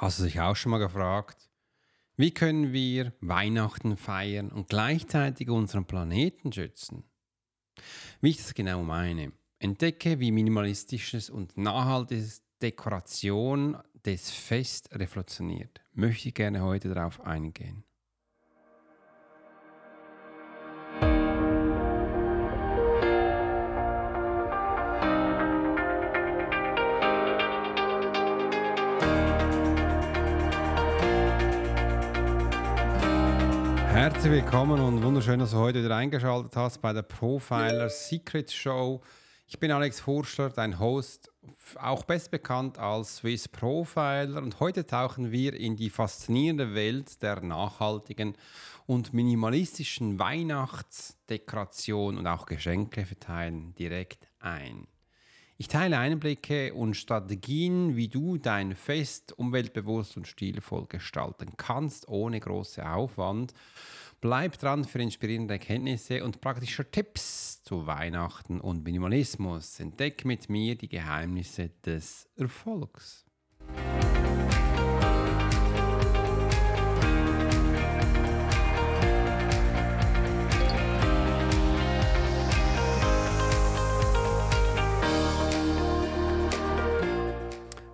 Hast du dich auch schon mal gefragt, wie können wir Weihnachten feiern und gleichzeitig unseren Planeten schützen? Wie ich das genau meine. Entdecke, wie minimalistisches und nachhaltiges Dekoration des Fest revolutioniert. Möchte ich gerne heute darauf eingehen. Herzlich willkommen und wunderschön, dass du heute wieder eingeschaltet hast bei der Profiler Secret Show. Ich bin Alex Furschler, dein Host, auch best bekannt als Swiss Profiler und heute tauchen wir in die faszinierende Welt der nachhaltigen und minimalistischen Weihnachtsdekoration und auch Geschenke verteilen direkt ein. Ich teile Einblicke und Strategien, wie du dein Fest umweltbewusst und stilvoll gestalten kannst, ohne großen Aufwand. Bleib dran für inspirierende Erkenntnisse und praktische Tipps zu Weihnachten und Minimalismus. Entdeck mit mir die Geheimnisse des Erfolgs.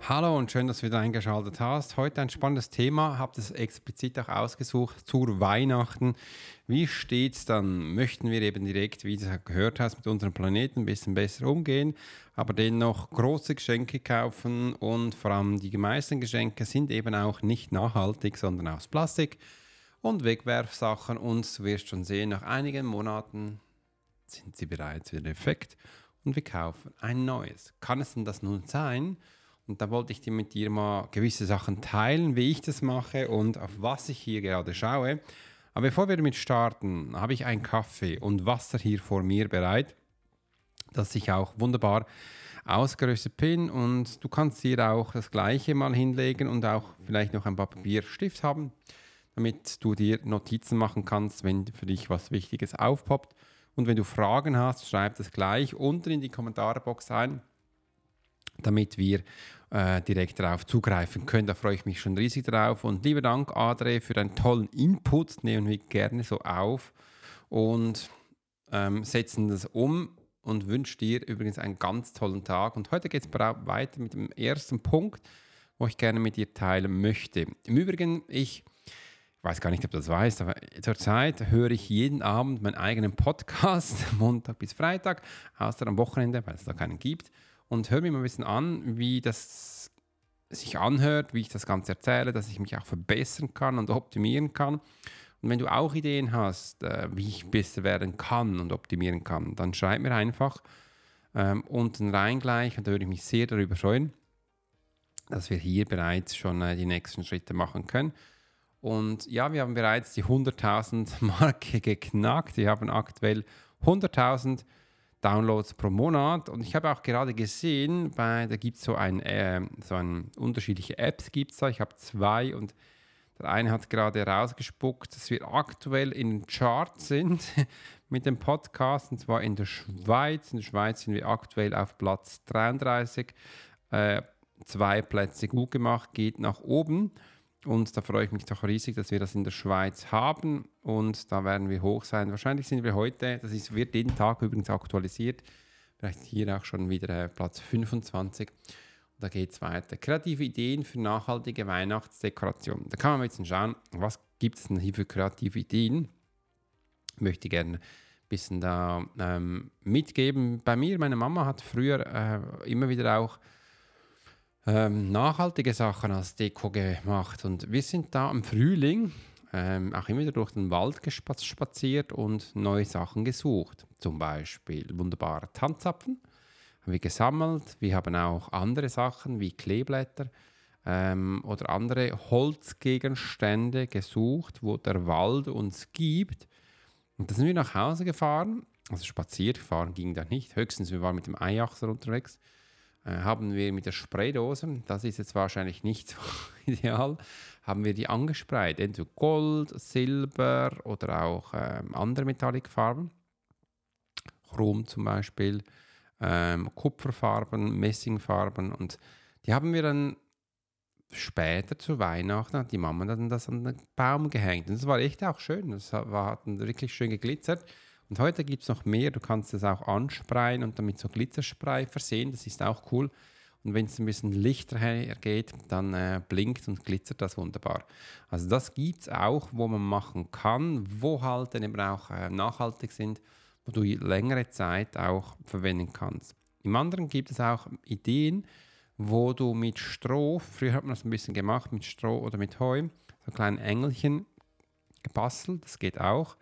Hallo und schön, dass du wieder eingeschaltet hast. Heute ein spannendes Thema, habe das explizit auch ausgesucht zur Weihnachten. Wie steht es dann? Möchten wir eben direkt, wie du gehört hast, mit unserem Planeten ein bisschen besser umgehen, aber dennoch große Geschenke kaufen und vor allem die meisten Geschenke sind eben auch nicht nachhaltig, sondern aus Plastik und Wegwerfsachen und du wirst schon sehen, nach einigen Monaten sind sie bereits wieder defekt und wir kaufen ein neues. Kann es denn das nun sein? Und da wollte ich dir mit dir mal gewisse Sachen teilen, wie ich das mache und auf was ich hier gerade schaue. Aber bevor wir damit starten, habe ich einen Kaffee und Wasser hier vor mir bereit, dass ich auch wunderbar ausgerüstet bin. Und du kannst hier auch das gleiche mal hinlegen und auch vielleicht noch ein paar Papierstift haben, damit du dir Notizen machen kannst, wenn für dich was Wichtiges aufpoppt. Und wenn du Fragen hast, schreib das gleich unten in die Kommentarbox ein damit wir äh, direkt darauf zugreifen können. Da freue ich mich schon riesig drauf. Und lieber Dank, Adre, für deinen tollen Input. Nehmen wir gerne so auf und ähm, setzen das um und wünsche dir übrigens einen ganz tollen Tag. Und heute geht es weiter mit dem ersten Punkt, wo ich gerne mit dir teilen möchte. Im Übrigen, ich weiß gar nicht, ob du das weißt, aber zurzeit höre ich jeden Abend meinen eigenen Podcast, Montag bis Freitag, außer am Wochenende, weil es da keinen gibt und höre mir mal ein bisschen an, wie das sich anhört, wie ich das Ganze erzähle, dass ich mich auch verbessern kann und optimieren kann. Und wenn du auch Ideen hast, äh, wie ich besser werden kann und optimieren kann, dann schreib mir einfach ähm, unten rein gleich und da würde ich mich sehr darüber freuen, dass wir hier bereits schon äh, die nächsten Schritte machen können. Und ja, wir haben bereits die 100.000 Marke geknackt. Wir haben aktuell 100.000 Downloads pro Monat. Und ich habe auch gerade gesehen, bei, da gibt es so ein, äh, so ein unterschiedliche Apps gibt's da. Ich habe zwei und der eine hat gerade rausgespuckt, dass wir aktuell in den Charts sind mit dem Podcast, und zwar in der Schweiz. In der Schweiz sind wir aktuell auf Platz 33. Äh, zwei Plätze gut gemacht, geht nach oben. Und da freue ich mich doch riesig, dass wir das in der Schweiz haben. Und da werden wir hoch sein. Wahrscheinlich sind wir heute, das ist, wird jeden Tag übrigens aktualisiert. Vielleicht hier auch schon wieder äh, Platz 25. Und da geht es weiter. Kreative Ideen für nachhaltige Weihnachtsdekoration. Da kann man jetzt schauen, was gibt es denn hier für kreative Ideen. Ich möchte gerne ein bisschen da ähm, mitgeben. Bei mir, meine Mama hat früher äh, immer wieder auch ähm, nachhaltige Sachen als Deko gemacht. Und wir sind da im Frühling ähm, auch immer wieder durch den Wald spaziert und neue Sachen gesucht. Zum Beispiel wunderbare Tanzapfen haben wir gesammelt. Wir haben auch andere Sachen wie Kleeblätter ähm, oder andere Holzgegenstände gesucht, wo der Wald uns gibt. Und da sind wir nach Hause gefahren. Also spaziert fahren ging da nicht. Höchstens wir waren mit dem Eiachser unterwegs. Äh, haben wir mit der Spraydose, das ist jetzt wahrscheinlich nicht so ideal, haben wir die angesprayt. Entweder Gold, Silber oder auch ähm, andere Metallicfarben. Chrom zum Beispiel, ähm, Kupferfarben, Messingfarben und die haben wir dann später zu Weihnachten hat die Mama dann das an den Baum gehängt. Und das war echt auch schön. Das war, hat wirklich schön geglitzert. Und heute gibt es noch mehr. Du kannst es auch anspreien und damit so Glitzerspray versehen. Das ist auch cool. Und wenn es ein bisschen lichter hergeht, dann äh, blinkt und glitzert das wunderbar. Also das gibt es auch, wo man machen kann, wo halt dann eben auch äh, nachhaltig sind, wo du längere Zeit auch verwenden kannst. Im anderen gibt es auch Ideen, wo du mit Stroh, früher hat man das ein bisschen gemacht, mit Stroh oder mit Heu, so kleine Engelchen gebastelt, das geht auch.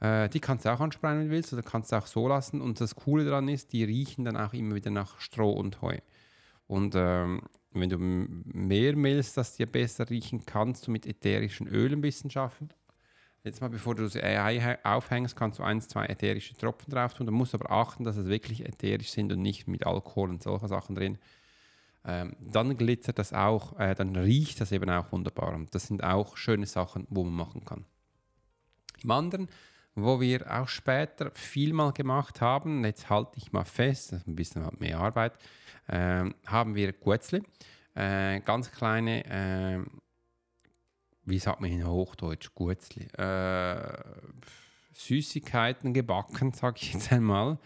Äh, die kannst du auch ansprechen, wenn du willst, oder kannst du auch so lassen. Und das Coole daran ist, die riechen dann auch immer wieder nach Stroh und Heu. Und ähm, wenn du mehr willst, dass die besser riechen, kannst du mit ätherischen Ölen ein bisschen schaffen. Jetzt mal, bevor du das Ei aufhängst, kannst du ein, zwei ätherische Tropfen drauf tun. Du musst aber achten, dass es wirklich ätherisch sind und nicht mit Alkohol und solchen Sachen drin ähm, dann glitzert das auch, äh, dann riecht das eben auch wunderbar. Und das sind auch schöne Sachen, wo man machen kann. Im anderen, wo wir auch später viel mal gemacht haben, jetzt halte ich mal fest, das ist ein bisschen halt mehr Arbeit, äh, haben wir Guetzli, äh, ganz kleine, äh, wie sagt man in Hochdeutsch, Guetzli, äh, Süßigkeiten gebacken, sage ich jetzt einmal.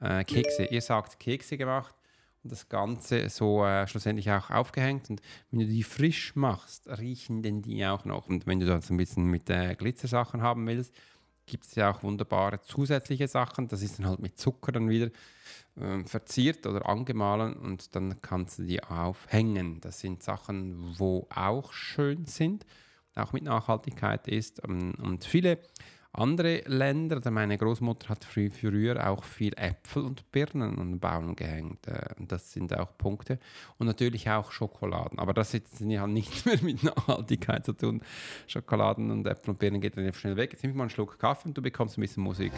Äh, Kekse, ihr sagt Kekse gemacht und das Ganze so äh, schlussendlich auch aufgehängt. Und wenn du die frisch machst, riechen denn die auch noch. Und wenn du das ein bisschen mit äh, Glitzersachen haben willst, gibt es ja auch wunderbare zusätzliche Sachen. Das ist dann halt mit Zucker dann wieder äh, verziert oder angemahlen und dann kannst du die aufhängen. Das sind Sachen, wo auch schön sind, auch mit Nachhaltigkeit ist. Ähm, und viele andere Länder, meine Großmutter hat früh, früher auch viel Äpfel und Birnen an den Baum gehängt. Äh, das sind auch Punkte. Und natürlich auch Schokoladen. Aber das hat ja nichts mehr mit Nachhaltigkeit zu tun. Schokoladen und Äpfel und Birnen geht dann schnell weg. Jetzt nimm mal einen Schluck Kaffee und du bekommst ein bisschen Musik.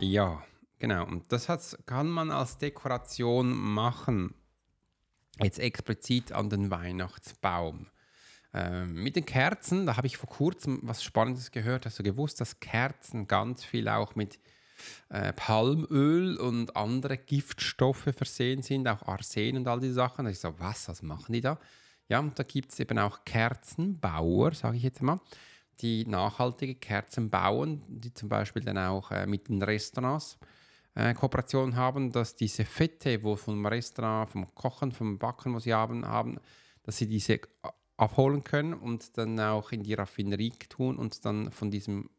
Ja, genau. Und das kann man als Dekoration machen jetzt explizit an den Weihnachtsbaum. Ähm, mit den Kerzen, da habe ich vor kurzem was Spannendes gehört. Hast du gewusst, dass Kerzen ganz viel auch mit äh, Palmöl und andere Giftstoffe versehen sind, auch Arsen und all diese Sachen. Da ich so, was, was machen die da? Ja, und da gibt es eben auch Kerzenbauer, sage ich jetzt mal, die nachhaltige Kerzen bauen, die zum Beispiel dann auch äh, mit den Restaurants äh, Kooperation haben, dass diese Fette, wo vom Restaurant, vom Kochen, vom Backen, was sie haben, haben, dass sie diese abholen können und dann auch in die Raffinerie tun und dann von diesem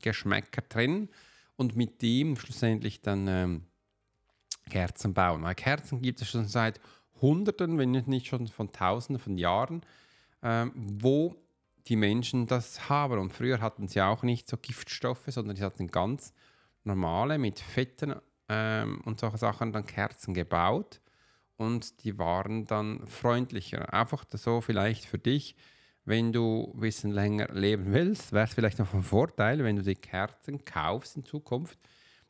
Geschmäcker trennen und mit dem schlussendlich dann ähm, Kerzen bauen. Weil Kerzen gibt es schon seit Hunderten, wenn nicht schon von Tausenden von Jahren, ähm, wo die Menschen das haben. Und früher hatten sie auch nicht so Giftstoffe, sondern sie hatten ganz normale mit Fetten ähm, und solche Sachen dann Kerzen gebaut und die waren dann freundlicher. Einfach so vielleicht für dich, wenn du ein bisschen länger leben willst, wäre es vielleicht noch ein Vorteil, wenn du die Kerzen kaufst in Zukunft,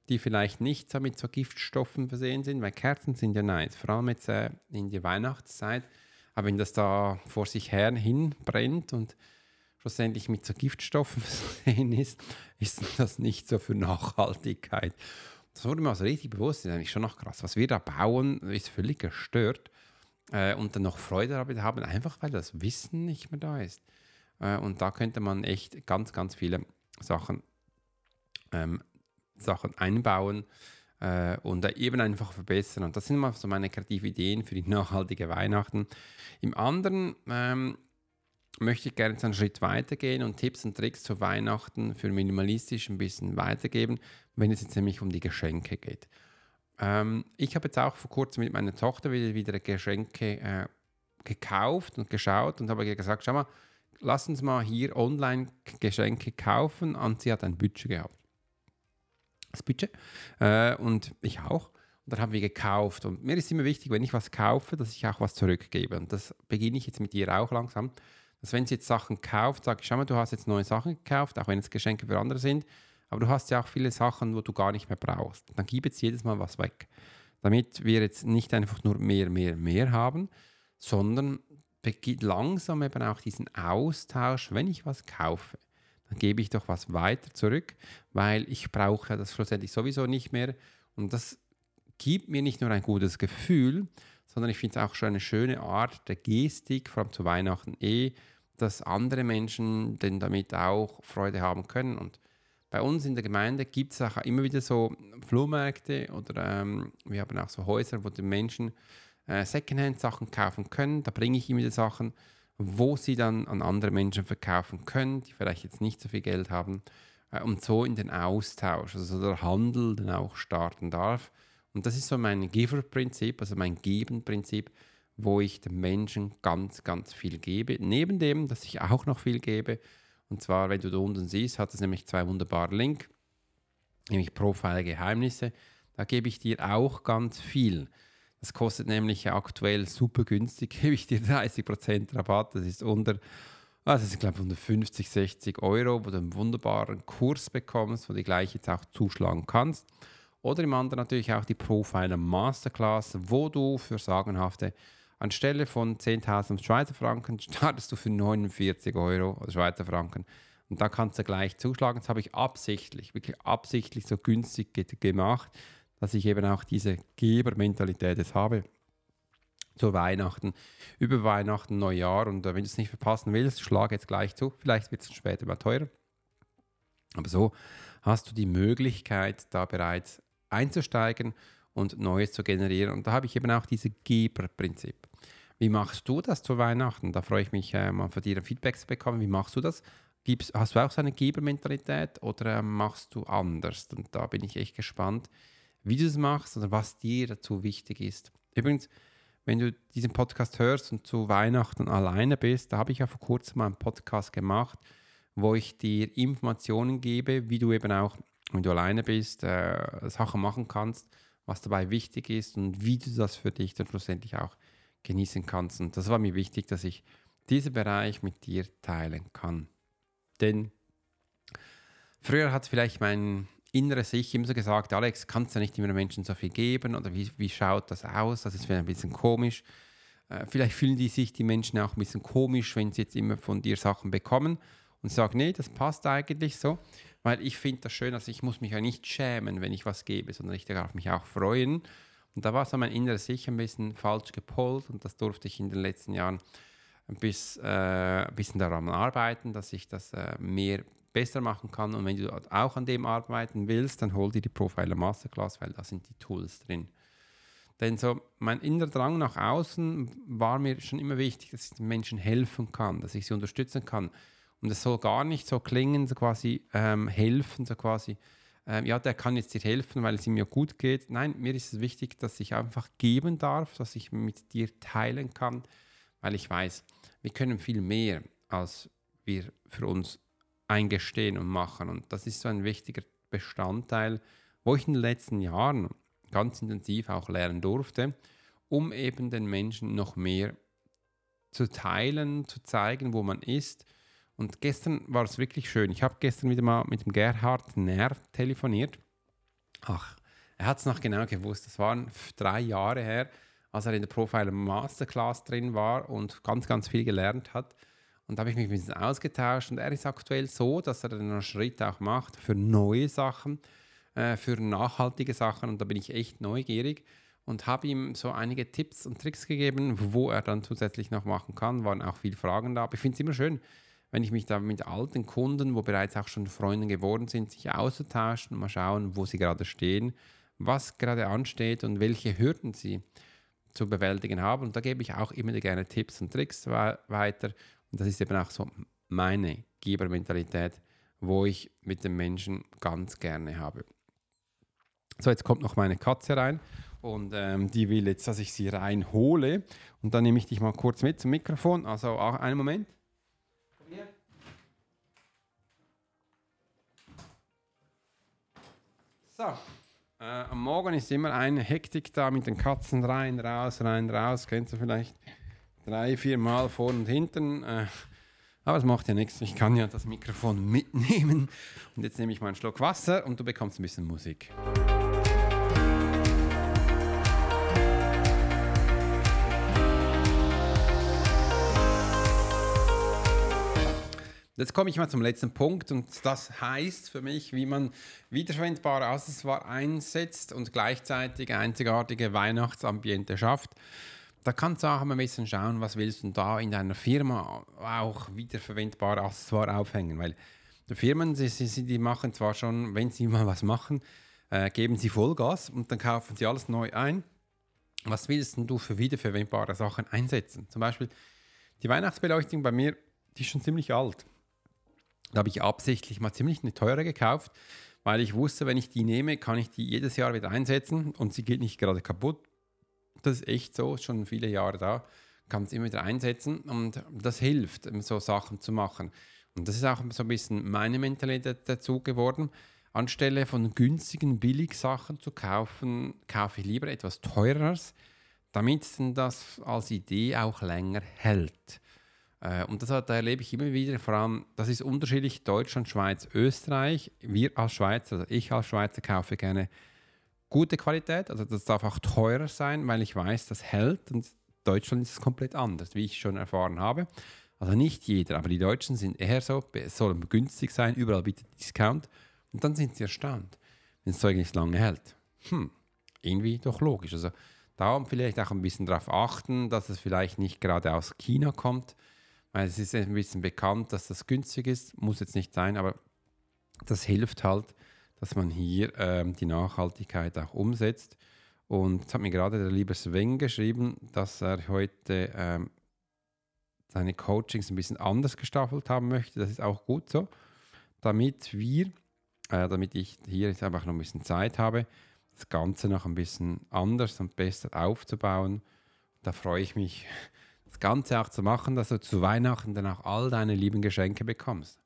die vielleicht nicht so mit so Giftstoffen versehen sind, weil Kerzen sind ja nice, vor allem jetzt äh, in der Weihnachtszeit. Aber wenn das da vor sich her hin brennt und schlussendlich mit so Giftstoffen versehen ist, ist das nicht so für Nachhaltigkeit. Das wurde mir also richtig bewusst, das ist eigentlich schon noch krass. Was wir da bauen, ist völlig gestört. Äh, und dann noch Freude damit haben, einfach weil das Wissen nicht mehr da ist. Äh, und da könnte man echt ganz, ganz viele Sachen, ähm, Sachen einbauen äh, und eben einfach verbessern. Und das sind mal so meine kreativen Ideen für die nachhaltige Weihnachten. Im anderen ähm, möchte ich gerne einen Schritt weitergehen und Tipps und Tricks zu Weihnachten für minimalistisch ein bisschen weitergeben, wenn es jetzt nämlich um die Geschenke geht. Ähm, ich habe jetzt auch vor kurzem mit meiner Tochter wieder, wieder Geschenke äh, gekauft und geschaut und habe gesagt, schau mal, lass uns mal hier online Geschenke kaufen und sie hat ein Budget gehabt. Das Budget. Äh, und ich auch. Und dann haben wir gekauft. Und mir ist immer wichtig, wenn ich was kaufe, dass ich auch was zurückgebe. Und das beginne ich jetzt mit ihr auch langsam dass wenn sie jetzt Sachen kauft, sage ich, schau mal, du hast jetzt neue Sachen gekauft, auch wenn es Geschenke für andere sind, aber du hast ja auch viele Sachen, wo du gar nicht mehr brauchst. Dann gib jetzt jedes Mal was weg. Damit wir jetzt nicht einfach nur mehr, mehr, mehr haben, sondern beginnt langsam eben auch diesen Austausch, wenn ich was kaufe, dann gebe ich doch was weiter zurück, weil ich brauche das schlussendlich sowieso nicht mehr. Und das gibt mir nicht nur ein gutes Gefühl, sondern ich finde es auch schon eine schöne Art der Gestik, vor allem zu Weihnachten eh, dass andere Menschen denn damit auch Freude haben können. Und bei uns in der Gemeinde gibt es auch immer wieder so Flohmärkte oder ähm, wir haben auch so Häuser, wo die Menschen äh, Secondhand-Sachen kaufen können. Da bringe ich immer die Sachen, wo sie dann an andere Menschen verkaufen können, die vielleicht jetzt nicht so viel Geld haben äh, und so in den Austausch, also der Handel dann auch starten darf. Und das ist so mein Giver-Prinzip, also mein Geben-Prinzip, wo ich den Menschen ganz, ganz viel gebe. Neben dem, dass ich auch noch viel gebe. Und zwar, wenn du da unten siehst, hat es nämlich zwei wunderbare Links, nämlich Profile Geheimnisse. Da gebe ich dir auch ganz viel. Das kostet nämlich aktuell super günstig, gebe ich dir 30% Rabatt. Das ist unter, also ich glaube unter 50, 60 Euro, wo du einen wunderbaren Kurs bekommst, wo du gleich jetzt auch zuschlagen kannst. Oder im anderen natürlich auch die Profiler Masterclass, wo du für sagenhafte, anstelle von 10.000 Schweizer Franken, startest du für 49 Euro Schweizer Franken. Und da kannst du gleich zuschlagen. Das habe ich absichtlich, wirklich absichtlich so günstig gemacht, dass ich eben auch diese Gebermentalität jetzt habe zu Weihnachten, über Weihnachten, Neujahr. Und äh, wenn du es nicht verpassen willst, schlag jetzt gleich zu. Vielleicht wird es später mal teurer. Aber so hast du die Möglichkeit, da bereits einzusteigen und Neues zu generieren. Und da habe ich eben auch dieses Geberprinzip. Wie machst du das zu Weihnachten? Da freue ich mich, äh, mal von dir Feedback zu bekommen. Wie machst du das? Gibst, hast du auch so eine Gebermentalität oder äh, machst du anders? Und da bin ich echt gespannt, wie du es machst oder was dir dazu wichtig ist. Übrigens, wenn du diesen Podcast hörst und zu Weihnachten alleine bist, da habe ich ja vor kurzem mal einen Podcast gemacht, wo ich dir Informationen gebe, wie du eben auch wenn du alleine bist, äh, Sachen machen kannst, was dabei wichtig ist und wie du das für dich dann schlussendlich auch genießen kannst. Und das war mir wichtig, dass ich diesen Bereich mit dir teilen kann. Denn früher hat vielleicht mein inneres Ich immer so gesagt, Alex, kannst du nicht immer Menschen so viel geben oder wie, wie schaut das aus? Das ist ein bisschen komisch. Äh, vielleicht fühlen die sich die Menschen auch ein bisschen komisch, wenn sie jetzt immer von dir Sachen bekommen und sagen, nee, das passt eigentlich so. Weil ich finde das schön, dass ich muss mich ja nicht schämen, wenn ich was gebe, sondern ich darf mich auch freuen. Und da war so mein inneres Ich ein bisschen falsch gepolt und das durfte ich in den letzten Jahren ein bisschen, äh, bisschen daran arbeiten, dass ich das äh, mehr besser machen kann. Und wenn du auch an dem arbeiten willst, dann hol dir die Profiler Masterclass, weil da sind die Tools drin. Denn so mein innerer Drang nach außen war mir schon immer wichtig, dass ich den Menschen helfen kann, dass ich sie unterstützen kann. Und es soll gar nicht so klingen, so quasi ähm, helfen, so quasi, ähm, ja, der kann jetzt dir helfen, weil es ihm ja gut geht. Nein, mir ist es wichtig, dass ich einfach geben darf, dass ich mit dir teilen kann, weil ich weiß, wir können viel mehr, als wir für uns eingestehen und machen. Und das ist so ein wichtiger Bestandteil, wo ich in den letzten Jahren ganz intensiv auch lernen durfte, um eben den Menschen noch mehr zu teilen, zu zeigen, wo man ist und gestern war es wirklich schön. Ich habe gestern wieder mal mit dem Gerhard Nerr telefoniert. Ach, er hat es noch genau gewusst. Das waren drei Jahre her, als er in der Profiler Masterclass drin war und ganz, ganz viel gelernt hat. Und da habe ich mich ein bisschen ausgetauscht. Und er ist aktuell so, dass er einen Schritt auch macht für neue Sachen, äh, für nachhaltige Sachen. Und da bin ich echt neugierig und habe ihm so einige Tipps und Tricks gegeben, wo er dann zusätzlich noch machen kann. Waren auch viele Fragen da. Aber ich finde es immer schön, wenn ich mich da mit alten Kunden, wo bereits auch schon Freunde geworden sind, sich auszutauschen mal schauen, wo sie gerade stehen, was gerade ansteht und welche Hürden sie zu bewältigen haben. Und da gebe ich auch immer gerne Tipps und Tricks weiter. Und das ist eben auch so meine Gebermentalität, wo ich mit den Menschen ganz gerne habe. So, jetzt kommt noch meine Katze rein und ähm, die will jetzt, dass ich sie reinhole. Und dann nehme ich dich mal kurz mit zum Mikrofon. Also auch einen Moment. So, äh, am Morgen ist immer eine Hektik da mit den Katzen rein, raus, rein, raus. Kennst du vielleicht drei, vier Mal vor und hinten. Äh, aber es macht ja nichts. Ich kann ja das Mikrofon mitnehmen. Und jetzt nehme ich mal einen Schluck Wasser und du bekommst ein bisschen Musik. Jetzt komme ich mal zum letzten Punkt und das heißt für mich, wie man wiederverwendbare Accessoires einsetzt und gleichzeitig einzigartige Weihnachtsambiente schafft. Da kannst du auch mal ein bisschen schauen, was willst du da in deiner Firma auch wiederverwendbare Accessoires aufhängen, weil die Firmen, sie, die machen zwar schon, wenn sie mal was machen, äh, geben sie Vollgas und dann kaufen sie alles neu ein. Was willst du für wiederverwendbare Sachen einsetzen? Zum Beispiel die Weihnachtsbeleuchtung bei mir, die ist schon ziemlich alt. Da habe ich absichtlich mal ziemlich eine teure gekauft, weil ich wusste, wenn ich die nehme, kann ich die jedes Jahr wieder einsetzen und sie geht nicht gerade kaputt. Das ist echt so, schon viele Jahre da, kann es immer wieder einsetzen und das hilft, so Sachen zu machen. Und das ist auch so ein bisschen meine Mentalität dazu geworden. Anstelle von günstigen Billigsachen zu kaufen, kaufe ich lieber etwas teureres, damit das als Idee auch länger hält. Äh, und das da erlebe ich immer wieder, vor allem, das ist unterschiedlich, Deutschland, Schweiz, Österreich. Wir als Schweizer, also ich als Schweizer kaufe gerne gute Qualität, also das darf auch teurer sein, weil ich weiß, das hält und Deutschland ist es komplett anders, wie ich schon erfahren habe. Also nicht jeder, aber die Deutschen sind eher so, es soll günstig sein, überall bietet Discount und dann sind sie erstaunt, wenn das Zeug nicht lange hält. Hm, irgendwie doch logisch. Also darum vielleicht auch ein bisschen darauf achten, dass es vielleicht nicht gerade aus China kommt, weil es ist ein bisschen bekannt, dass das günstig ist, muss jetzt nicht sein, aber das hilft halt, dass man hier ähm, die Nachhaltigkeit auch umsetzt. Und es hat mir gerade der liebe Sven geschrieben, dass er heute ähm, seine Coachings ein bisschen anders gestaffelt haben möchte. Das ist auch gut so, damit wir, äh, damit ich hier jetzt einfach noch ein bisschen Zeit habe, das Ganze noch ein bisschen anders und besser aufzubauen. Da freue ich mich das Ganze auch zu machen, dass du zu Weihnachten dann auch all deine lieben Geschenke bekommst.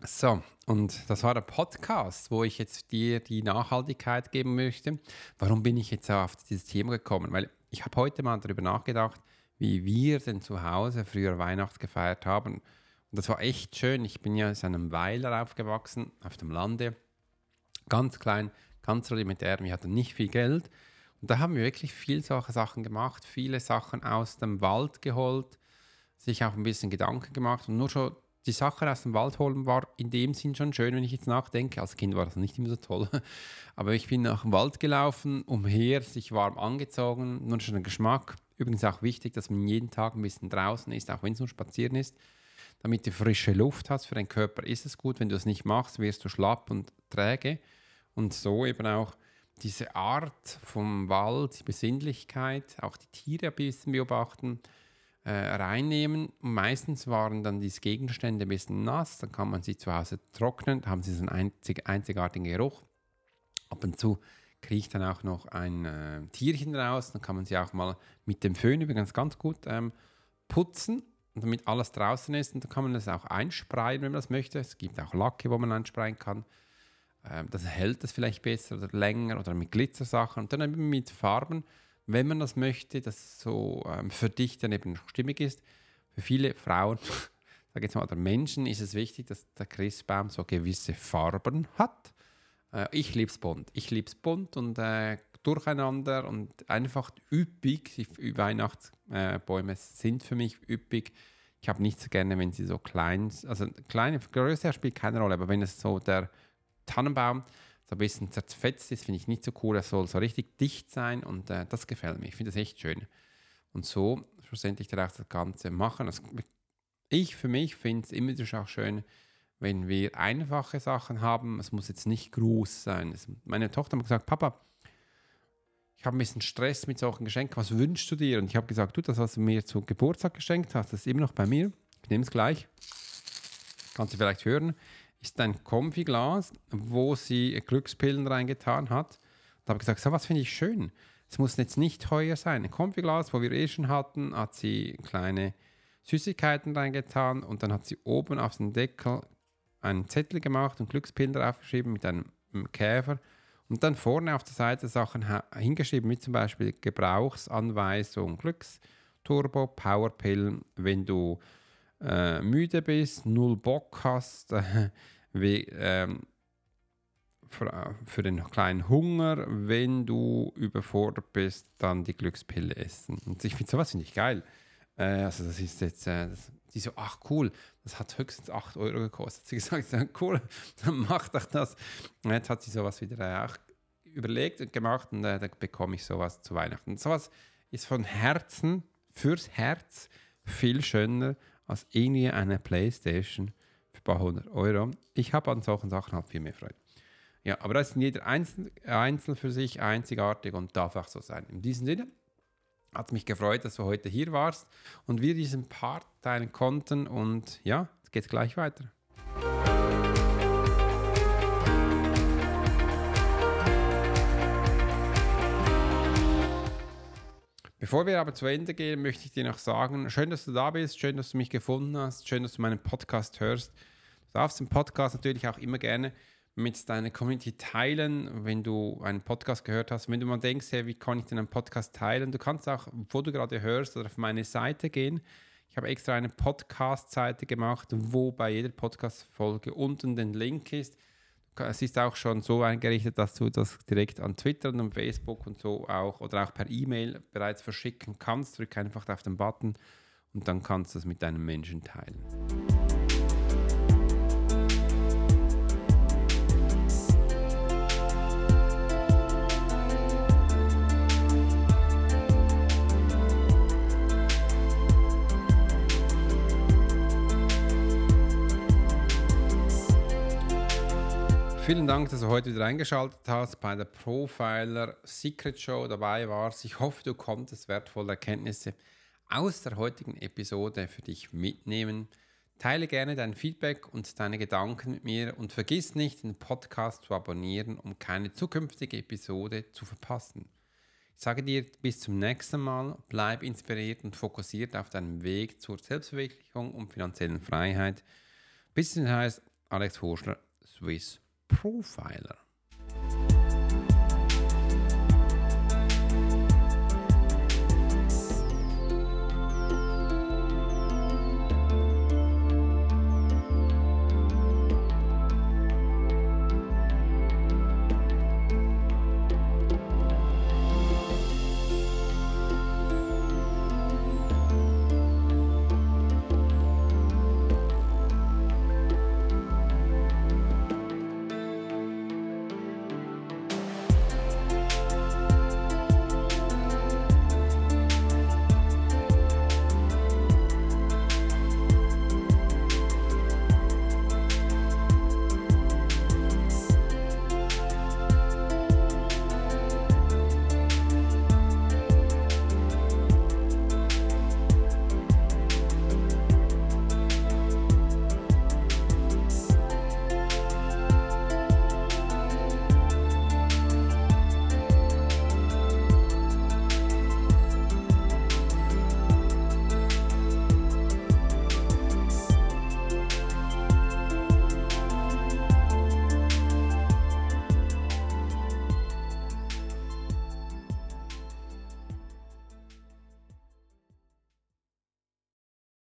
So, und das war der Podcast, wo ich jetzt dir die Nachhaltigkeit geben möchte. Warum bin ich jetzt auf dieses Thema gekommen? Weil ich habe heute mal darüber nachgedacht, wie wir denn zu Hause früher Weihnachten gefeiert haben. Und das war echt schön. Ich bin ja in einem Weiler aufgewachsen, auf dem Lande. Ganz klein, ganz rudimentär. Wir hatten nicht viel Geld. Und da haben wir wirklich viel solche Sachen gemacht, viele Sachen aus dem Wald geholt, sich auch ein bisschen Gedanken gemacht und nur schon die Sachen aus dem Wald holen war in dem Sinn schon schön, wenn ich jetzt nachdenke. Als Kind war das nicht immer so toll. Aber ich bin nach dem Wald gelaufen, umher, sich warm angezogen, nur schon ein Geschmack. Übrigens auch wichtig, dass man jeden Tag ein bisschen draußen ist, auch wenn es nur spazieren ist, damit du frische Luft hast. Für deinen Körper ist es gut. Wenn du das nicht machst, wirst du schlapp und träge. Und so eben auch diese Art vom Wald, die Besinnlichkeit, auch die Tiere ein bisschen beobachten, äh, reinnehmen. meistens waren dann diese Gegenstände ein bisschen nass, dann kann man sie zu Hause trocknen, haben sie so einen einzig, einzigartigen Geruch. Ab und zu kriecht dann auch noch ein äh, Tierchen raus, dann kann man sie auch mal mit dem Föhn übrigens ganz gut ähm, putzen, damit alles draußen ist. Und dann kann man das auch einspreien, wenn man das möchte. Es gibt auch Lacke, wo man einspreien kann. Ähm, das hält es vielleicht besser oder länger oder mit Glitzersachen und dann eben mit Farben, wenn man das möchte, dass es so ähm, für dich dann eben stimmig ist. Für viele Frauen, sage jetzt mal, oder Menschen ist es wichtig, dass der Christbaum so gewisse Farben hat. Äh, ich liebe es bunt. Ich liebe es bunt und äh, durcheinander und einfach üppig. Die Weihnachtsbäume sind für mich üppig. Ich habe nicht so gerne, wenn sie so klein, sind. also kleine Größe spielt keine Rolle, aber wenn es so der Tannenbaum so ein bisschen zerfetzt ist, finde ich nicht so cool. Er soll so richtig dicht sein und äh, das gefällt mir. Ich finde das echt schön. Und so schlussendlich dann auch das Ganze machen. Das, ich für mich finde es immer auch schön, wenn wir einfache Sachen haben. Es muss jetzt nicht groß sein. Es, meine Tochter hat gesagt, Papa, ich habe ein bisschen Stress mit solchen Geschenken. Was wünschst du dir? Und ich habe gesagt, du, das, was du mir zu Geburtstag geschenkt hast, das ist immer noch bei mir. Ich nehme es gleich. Kannst du vielleicht hören ist ein Konfiglas, wo sie Glückspillen reingetan hat. Da habe ich gesagt, so was finde ich schön. Es muss jetzt nicht teuer sein. Ein Konfiglas, wo wir eh schon hatten, hat sie kleine Süßigkeiten reingetan und dann hat sie oben auf den Deckel einen Zettel gemacht und Glückspillen draufgeschrieben mit einem Käfer und dann vorne auf der Seite Sachen hingeschrieben, wie zum Beispiel Gebrauchsanweisung, Glücksturbo, Powerpillen, wenn du äh, müde bist, null Bock hast, äh, wie, ähm, für, für, den kleinen Hunger, wenn du überfordert bist, dann die Glückspille essen. Und ich finde sowas ich geil. Äh, also das ist jetzt, äh, das, Die so, ach cool, das hat höchstens 8 Euro gekostet. Sie gesagt, cool, dann mach doch das. Und jetzt hat sie sowas wieder äh, auch überlegt und gemacht und äh, dann bekomme ich sowas zu Weihnachten. Sowas ist von Herzen, fürs Herz viel schöner als irgendwie eine Playstation für ein paar hundert Euro. Ich habe an solchen Sachen halt viel mehr Freude. Ja, aber das ist jeder einzeln, einzeln für sich einzigartig und darf auch so sein. In diesem Sinne hat es mich gefreut, dass du heute hier warst und wir diesen Part teilen konnten und ja, es geht gleich weiter. Bevor wir aber zu Ende gehen, möchte ich dir noch sagen, schön, dass du da bist, schön, dass du mich gefunden hast, schön, dass du meinen Podcast hörst. Du darfst den Podcast natürlich auch immer gerne mit deiner Community teilen, wenn du einen Podcast gehört hast. Wenn du mal denkst, hey, wie kann ich denn einen Podcast teilen? Du kannst auch, wo du gerade hörst, auf meine Seite gehen. Ich habe extra eine Podcast-Seite gemacht, wo bei jeder Podcast-Folge unten den Link ist. Es ist auch schon so eingerichtet, dass du das direkt an Twitter und Facebook und so auch oder auch per E-Mail bereits verschicken kannst. Drück einfach auf den Button und dann kannst du es mit deinem Menschen teilen. Vielen Dank, dass du heute wieder eingeschaltet hast bei der Profiler Secret Show dabei warst. Ich hoffe, du konntest wertvolle Erkenntnisse aus der heutigen Episode für dich mitnehmen. Teile gerne dein Feedback und deine Gedanken mit mir und vergiss nicht, den Podcast zu abonnieren, um keine zukünftige Episode zu verpassen. Ich sage dir bis zum nächsten Mal, bleib inspiriert und fokussiert auf deinem Weg zur Selbstverwirklichung und finanziellen Freiheit. Bis zum heißt Alex Horschler, Swiss Profiler.